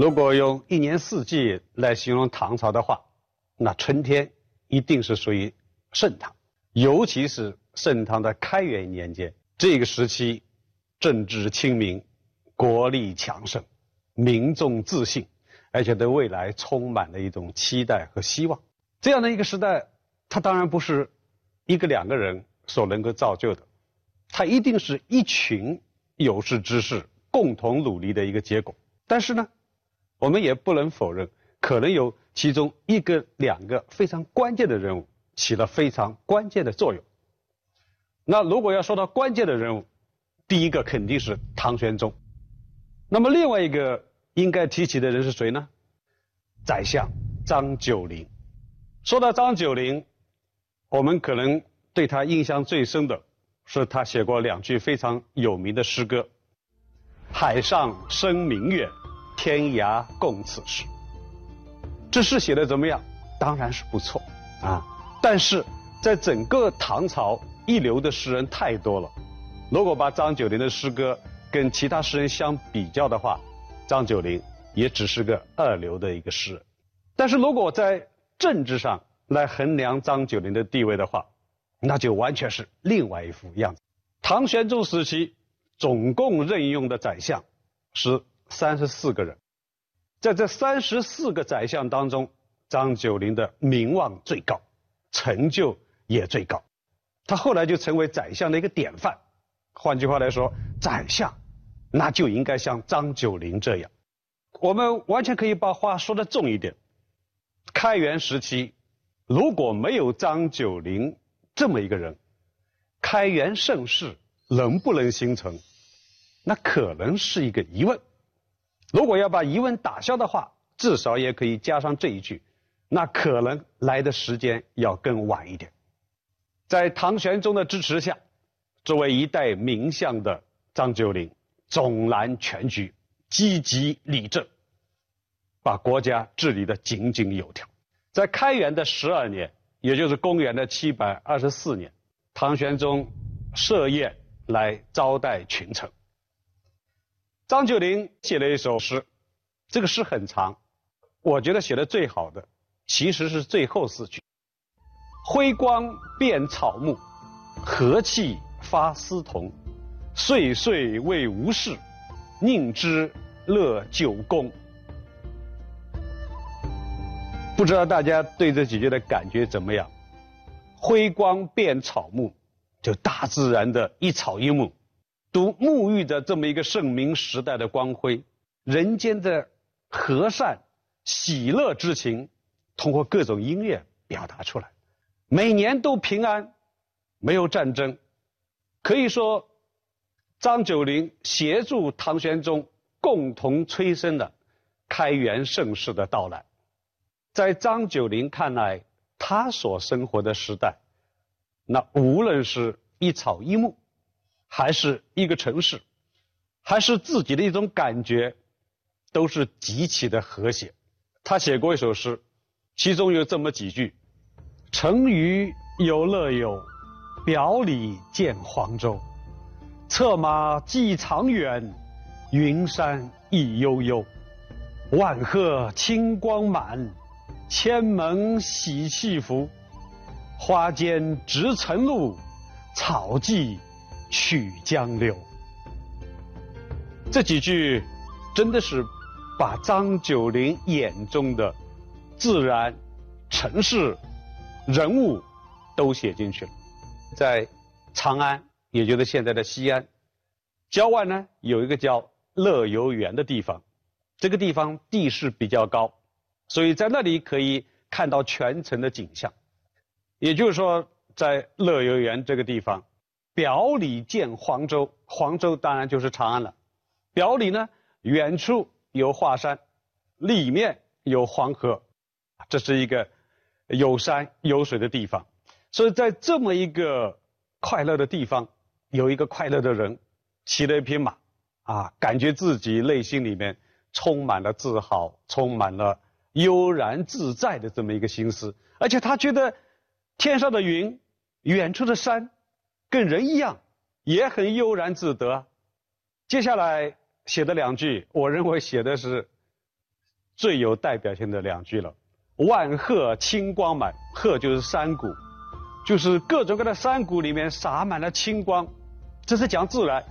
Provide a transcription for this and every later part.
如果用一年四季来形容唐朝的话，那春天一定是属于盛唐，尤其是盛唐的开元年间，这个时期，政治清明，国力强盛，民众自信，而且对未来充满了一种期待和希望。这样的一个时代，它当然不是一个两个人所能够造就的，它一定是一群有识之士共同努力的一个结果。但是呢？我们也不能否认，可能有其中一个、两个非常关键的人物起了非常关键的作用。那如果要说到关键的人物，第一个肯定是唐玄宗。那么另外一个应该提起的人是谁呢？宰相张九龄。说到张九龄，我们可能对他印象最深的是他写过两句非常有名的诗歌：“海上生明月。”天涯共此时，这诗写的怎么样？当然是不错啊。但是在整个唐朝，一流的诗人太多了。如果把张九龄的诗歌跟其他诗人相比较的话，张九龄也只是个二流的一个诗人。但是如果在政治上来衡量张九龄的地位的话，那就完全是另外一副样子。唐玄宗时期总共任用的宰相是。三十四个人，在这三十四个宰相当中，张九龄的名望最高，成就也最高，他后来就成为宰相的一个典范。换句话来说，宰相那就应该像张九龄这样。我们完全可以把话说的重一点：开元时期如果没有张九龄这么一个人，开元盛世能不能形成，那可能是一个疑问。如果要把疑问打消的话，至少也可以加上这一句：那可能来的时间要更晚一点。在唐玄宗的支持下，作为一代名相的张九龄总揽全局，积极理政，把国家治理的井井有条。在开元的十二年，也就是公元的七百二十四年，唐玄宗设宴来招待群臣。张九龄写了一首诗，这个诗很长，我觉得写的最好的其实是最后四句：“辉光变草木，和气发丝桐。岁岁为无事，宁知乐九宫。”不知道大家对这几句的感觉怎么样？辉光变草木，就大自然的一草一木。都沐浴着这么一个盛明时代的光辉，人间的和善、喜乐之情，通过各种音乐表达出来。每年都平安，没有战争，可以说，张九龄协助唐玄宗共同催生了开元盛世的到来。在张九龄看来，他所生活的时代，那无论是一草一木。还是一个城市，还是自己的一种感觉，都是极其的和谐。他写过一首诗，其中有这么几句：“乘余有乐游，表里见黄州。策马寄长远，云山意悠悠。万壑清光满，千门喜气浮。花间直晨露，草际。”曲江流，这几句真的是把张九龄眼中的自然、城市、人物都写进去了。在长安，也就是现在的西安郊外呢，有一个叫乐游原的地方。这个地方地势比较高，所以在那里可以看到全城的景象。也就是说，在乐游原这个地方。表里见黄州，黄州当然就是长安了。表里呢，远处有华山，里面有黄河，这是一个有山有水的地方。所以在这么一个快乐的地方，有一个快乐的人，骑了一匹马，啊，感觉自己内心里面充满了自豪，充满了悠然自在的这么一个心思。而且他觉得天上的云，远处的山。跟人一样，也很悠然自得。接下来写的两句，我认为写的是最有代表性的两句了。万壑青光满，壑就是山谷，就是各种各样的山谷里面洒满了青光，这是讲自然。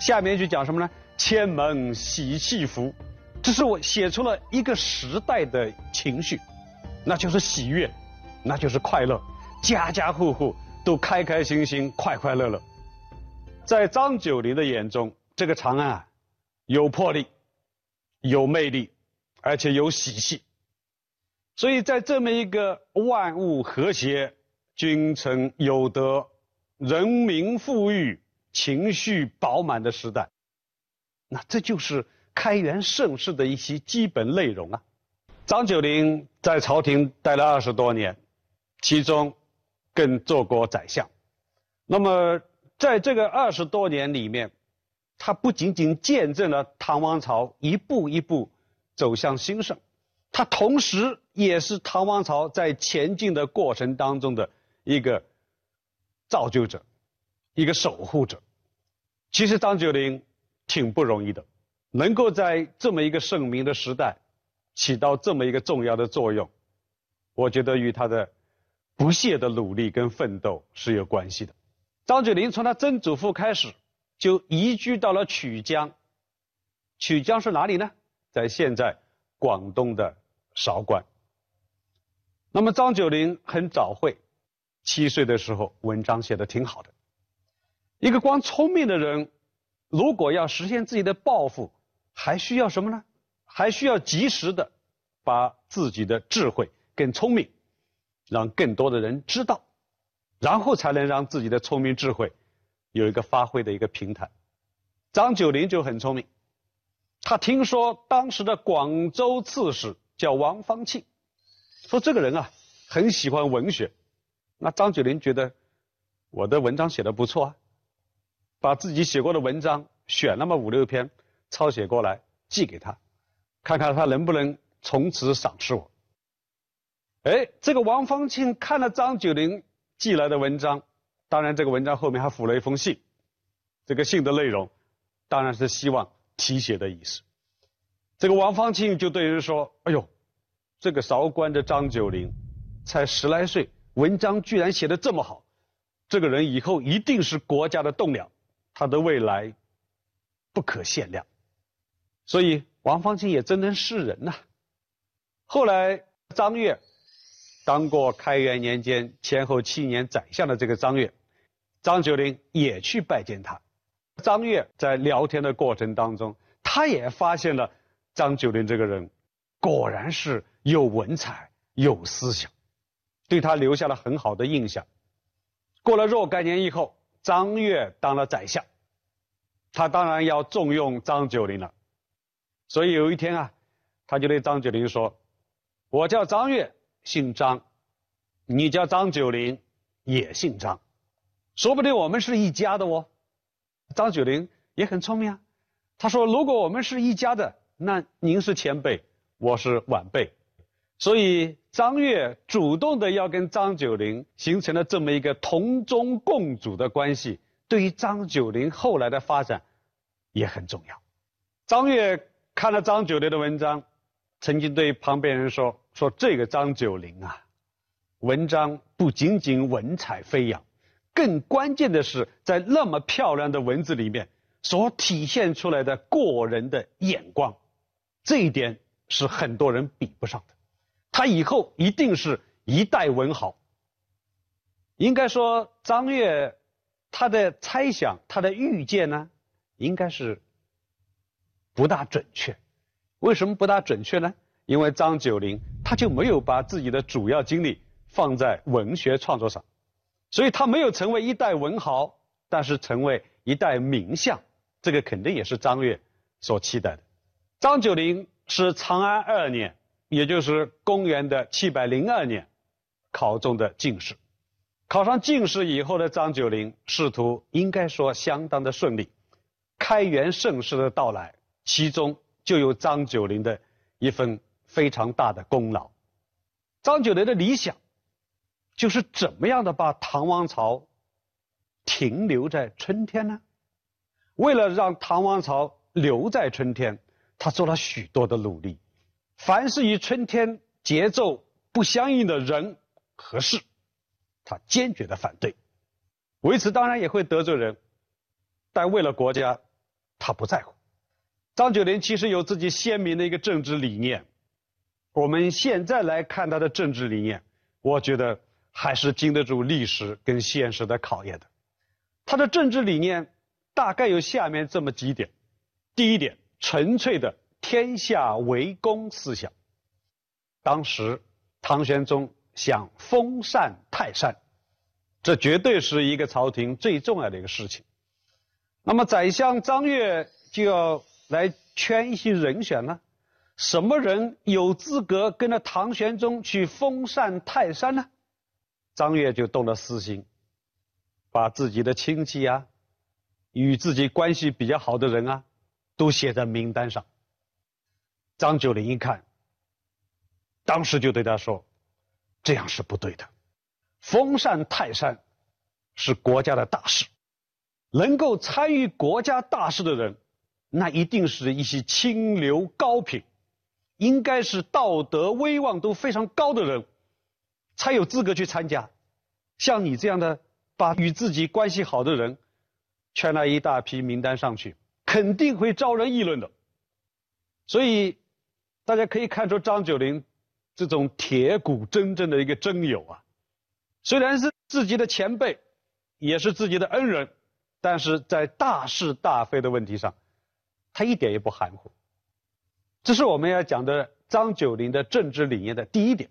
下面一句讲什么呢？千门喜气福，这是我写出了一个时代的情绪，那就是喜悦，那就是快乐，家家户户都开开心心、快快乐乐。在张九龄的眼中，这个长安啊，有魄力，有魅力，而且有喜气。所以在这么一个万物和谐、君臣有德、人民富裕、情绪饱满的时代，那这就是开元盛世的一些基本内容啊。张九龄在朝廷待了二十多年，其中更做过宰相。那么在这个二十多年里面，他不仅仅见证了唐王朝一步一步走向兴盛。他同时也是唐王朝在前进的过程当中的一个造就者，一个守护者。其实张九龄挺不容易的，能够在这么一个盛名的时代起到这么一个重要的作用，我觉得与他的不懈的努力跟奋斗是有关系的。张九龄从他曾祖父开始就移居到了曲江，曲江是哪里呢？在现在广东的。韶关。那么张九龄很早会，七岁的时候文章写的挺好的。一个光聪明的人，如果要实现自己的抱负，还需要什么呢？还需要及时的把自己的智慧跟聪明，让更多的人知道，然后才能让自己的聪明智慧有一个发挥的一个平台。张九龄就很聪明，他听说当时的广州刺史。叫王方庆，说这个人啊很喜欢文学，那张九龄觉得我的文章写的不错啊，把自己写过的文章选那么五六篇抄写过来寄给他，看看他能不能从此赏识我。哎，这个王方庆看了张九龄寄来的文章，当然这个文章后面还附了一封信，这个信的内容当然是希望提携的意思。这个王方庆就对人说：“哎呦，这个韶关的张九龄，才十来岁，文章居然写的这么好，这个人以后一定是国家的栋梁，他的未来不可限量。”所以王方庆也真能识人呐。后来张悦当过开元年间前后七年宰相的这个张悦，张九龄也去拜见他。张悦在聊天的过程当中，他也发现了。张九龄这个人，果然是有文采、有思想，对他留下了很好的印象。过了若干年以后，张悦当了宰相，他当然要重用张九龄了。所以有一天啊，他就对张九龄说：“我叫张悦，姓张；你叫张九龄，也姓张，说不定我们是一家的哦。”张九龄也很聪明啊，他说：“如果我们是一家的。”那您是前辈，我是晚辈，所以张悦主动的要跟张九龄形成了这么一个同宗共主的关系，对于张九龄后来的发展也很重要。张悦看了张九龄的文章，曾经对旁边人说：“说这个张九龄啊，文章不仅仅文采飞扬，更关键的是在那么漂亮的文字里面所体现出来的过人的眼光。”这一点是很多人比不上的，他以后一定是一代文豪。应该说，张悦他的猜想、他的预见呢，应该是不大准确。为什么不大准确呢？因为张九龄他就没有把自己的主要精力放在文学创作上，所以他没有成为一代文豪，但是成为一代名相，这个肯定也是张悦所期待的。张九龄是长安二年，也就是公元的七百零二年，考中的进士。考上进士以后的张九龄，仕途应该说相当的顺利。开元盛世的到来，其中就有张九龄的一份非常大的功劳。张九龄的理想，就是怎么样的把唐王朝停留在春天呢？为了让唐王朝留在春天。他做了许多的努力，凡是与春天节奏不相应的人和事，他坚决的反对。为此当然也会得罪人，但为了国家，他不在乎。张九龄其实有自己鲜明的一个政治理念。我们现在来看他的政治理念，我觉得还是经得住历史跟现实的考验的。他的政治理念大概有下面这么几点：第一点，纯粹的天下为公思想。当时唐玄宗想封禅泰山，这绝对是一个朝廷最重要的一个事情。那么宰相张悦就要来圈一些人选呢？什么人有资格跟着唐玄宗去封禅泰山呢？张悦就动了私心，把自己的亲戚啊，与自己关系比较好的人啊，都写在名单上。张九龄一看，当时就对他说：“这样是不对的，封禅泰山是国家的大事，能够参与国家大事的人，那一定是一些清流高品。”应该是道德威望都非常高的人，才有资格去参加。像你这样的，把与自己关系好的人，圈了一大批名单上去，肯定会招人议论的。所以，大家可以看出张九龄这种铁骨铮铮的一个真友啊。虽然是自己的前辈，也是自己的恩人，但是在大是大非的问题上，他一点也不含糊。这是我们要讲的张九龄的政治理念的第一点。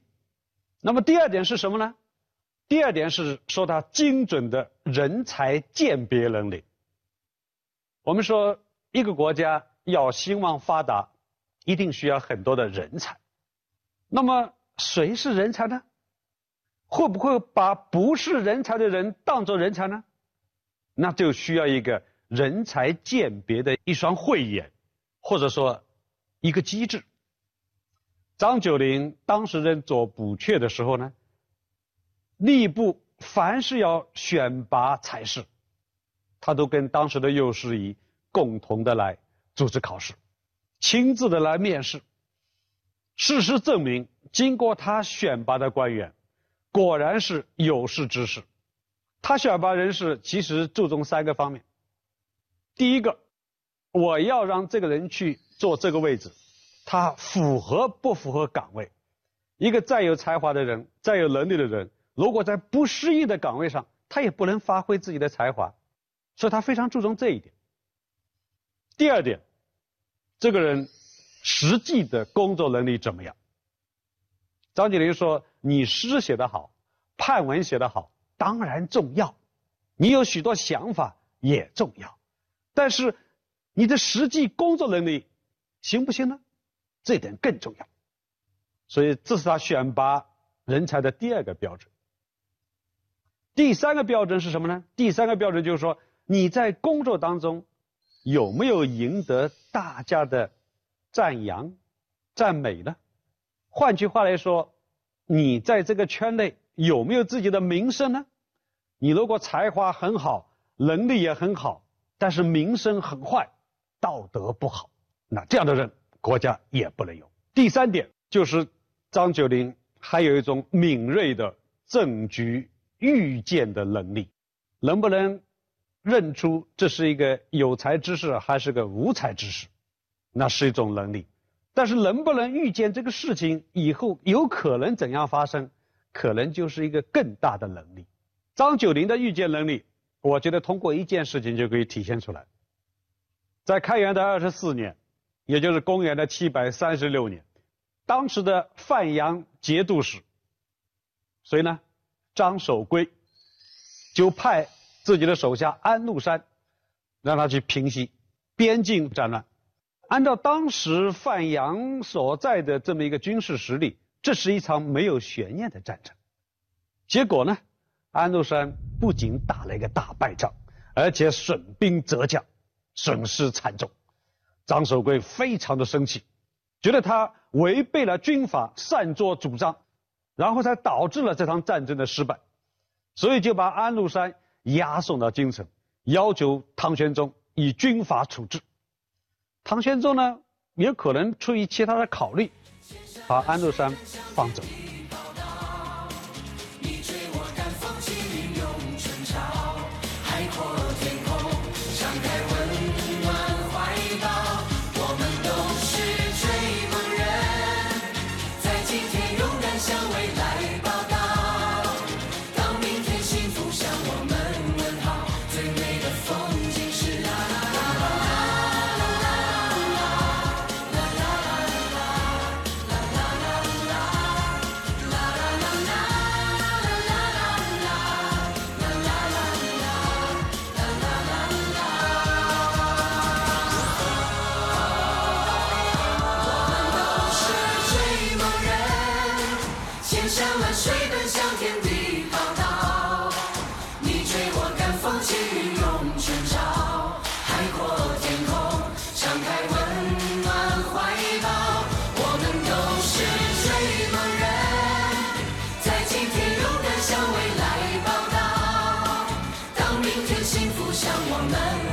那么第二点是什么呢？第二点是说他精准的人才鉴别能力。我们说一个国家要兴旺发达，一定需要很多的人才。那么谁是人才呢？会不会把不是人才的人当作人才呢？那就需要一个人才鉴别的一双慧眼，或者说。一个机制。张九龄当时任左补阙的时候呢，吏部凡是要选拔才士，他都跟当时的右师仪共同的来组织考试，亲自的来面试。事实证明，经过他选拔的官员，果然是有识之士。他选拔人士其实注重三个方面：第一个，我要让这个人去。做这个位置，他符合不符合岗位？一个再有才华的人，再有能力的人，如果在不适应的岗位上，他也不能发挥自己的才华，所以他非常注重这一点。第二点，这个人实际的工作能力怎么样？张景林说：“你诗写得好，判文写得好，当然重要；你有许多想法也重要，但是你的实际工作能力。”行不行呢？这点更重要，所以这是他选拔人才的第二个标准。第三个标准是什么呢？第三个标准就是说，你在工作当中有没有赢得大家的赞扬、赞美呢？换句话来说，你在这个圈内有没有自己的名声呢？你如果才华很好，能力也很好，但是名声很坏，道德不好。那这样的人，国家也不能有。第三点就是张九龄还有一种敏锐的政局预见的能力，能不能认出这是一个有才之士还是个无才之士，那是一种能力。但是能不能预见这个事情以后有可能怎样发生，可能就是一个更大的能力。张九龄的预见能力，我觉得通过一件事情就可以体现出来，在开元的二十四年。也就是公元的七百三十六年，当时的范阳节度使，谁呢？张守珪就派自己的手下安禄山，让他去平息边境战乱。按照当时范阳所在的这么一个军事实力，这是一场没有悬念的战争。结果呢，安禄山不仅打了一个大败仗，而且损兵折将，损失惨重。张守珪非常的生气，觉得他违背了军法，擅作主张，然后才导致了这场战争的失败，所以就把安禄山押送到京城，要求唐玄宗以军法处置。唐玄宗呢，也可能出于其他的考虑，把安禄山放走了。我们。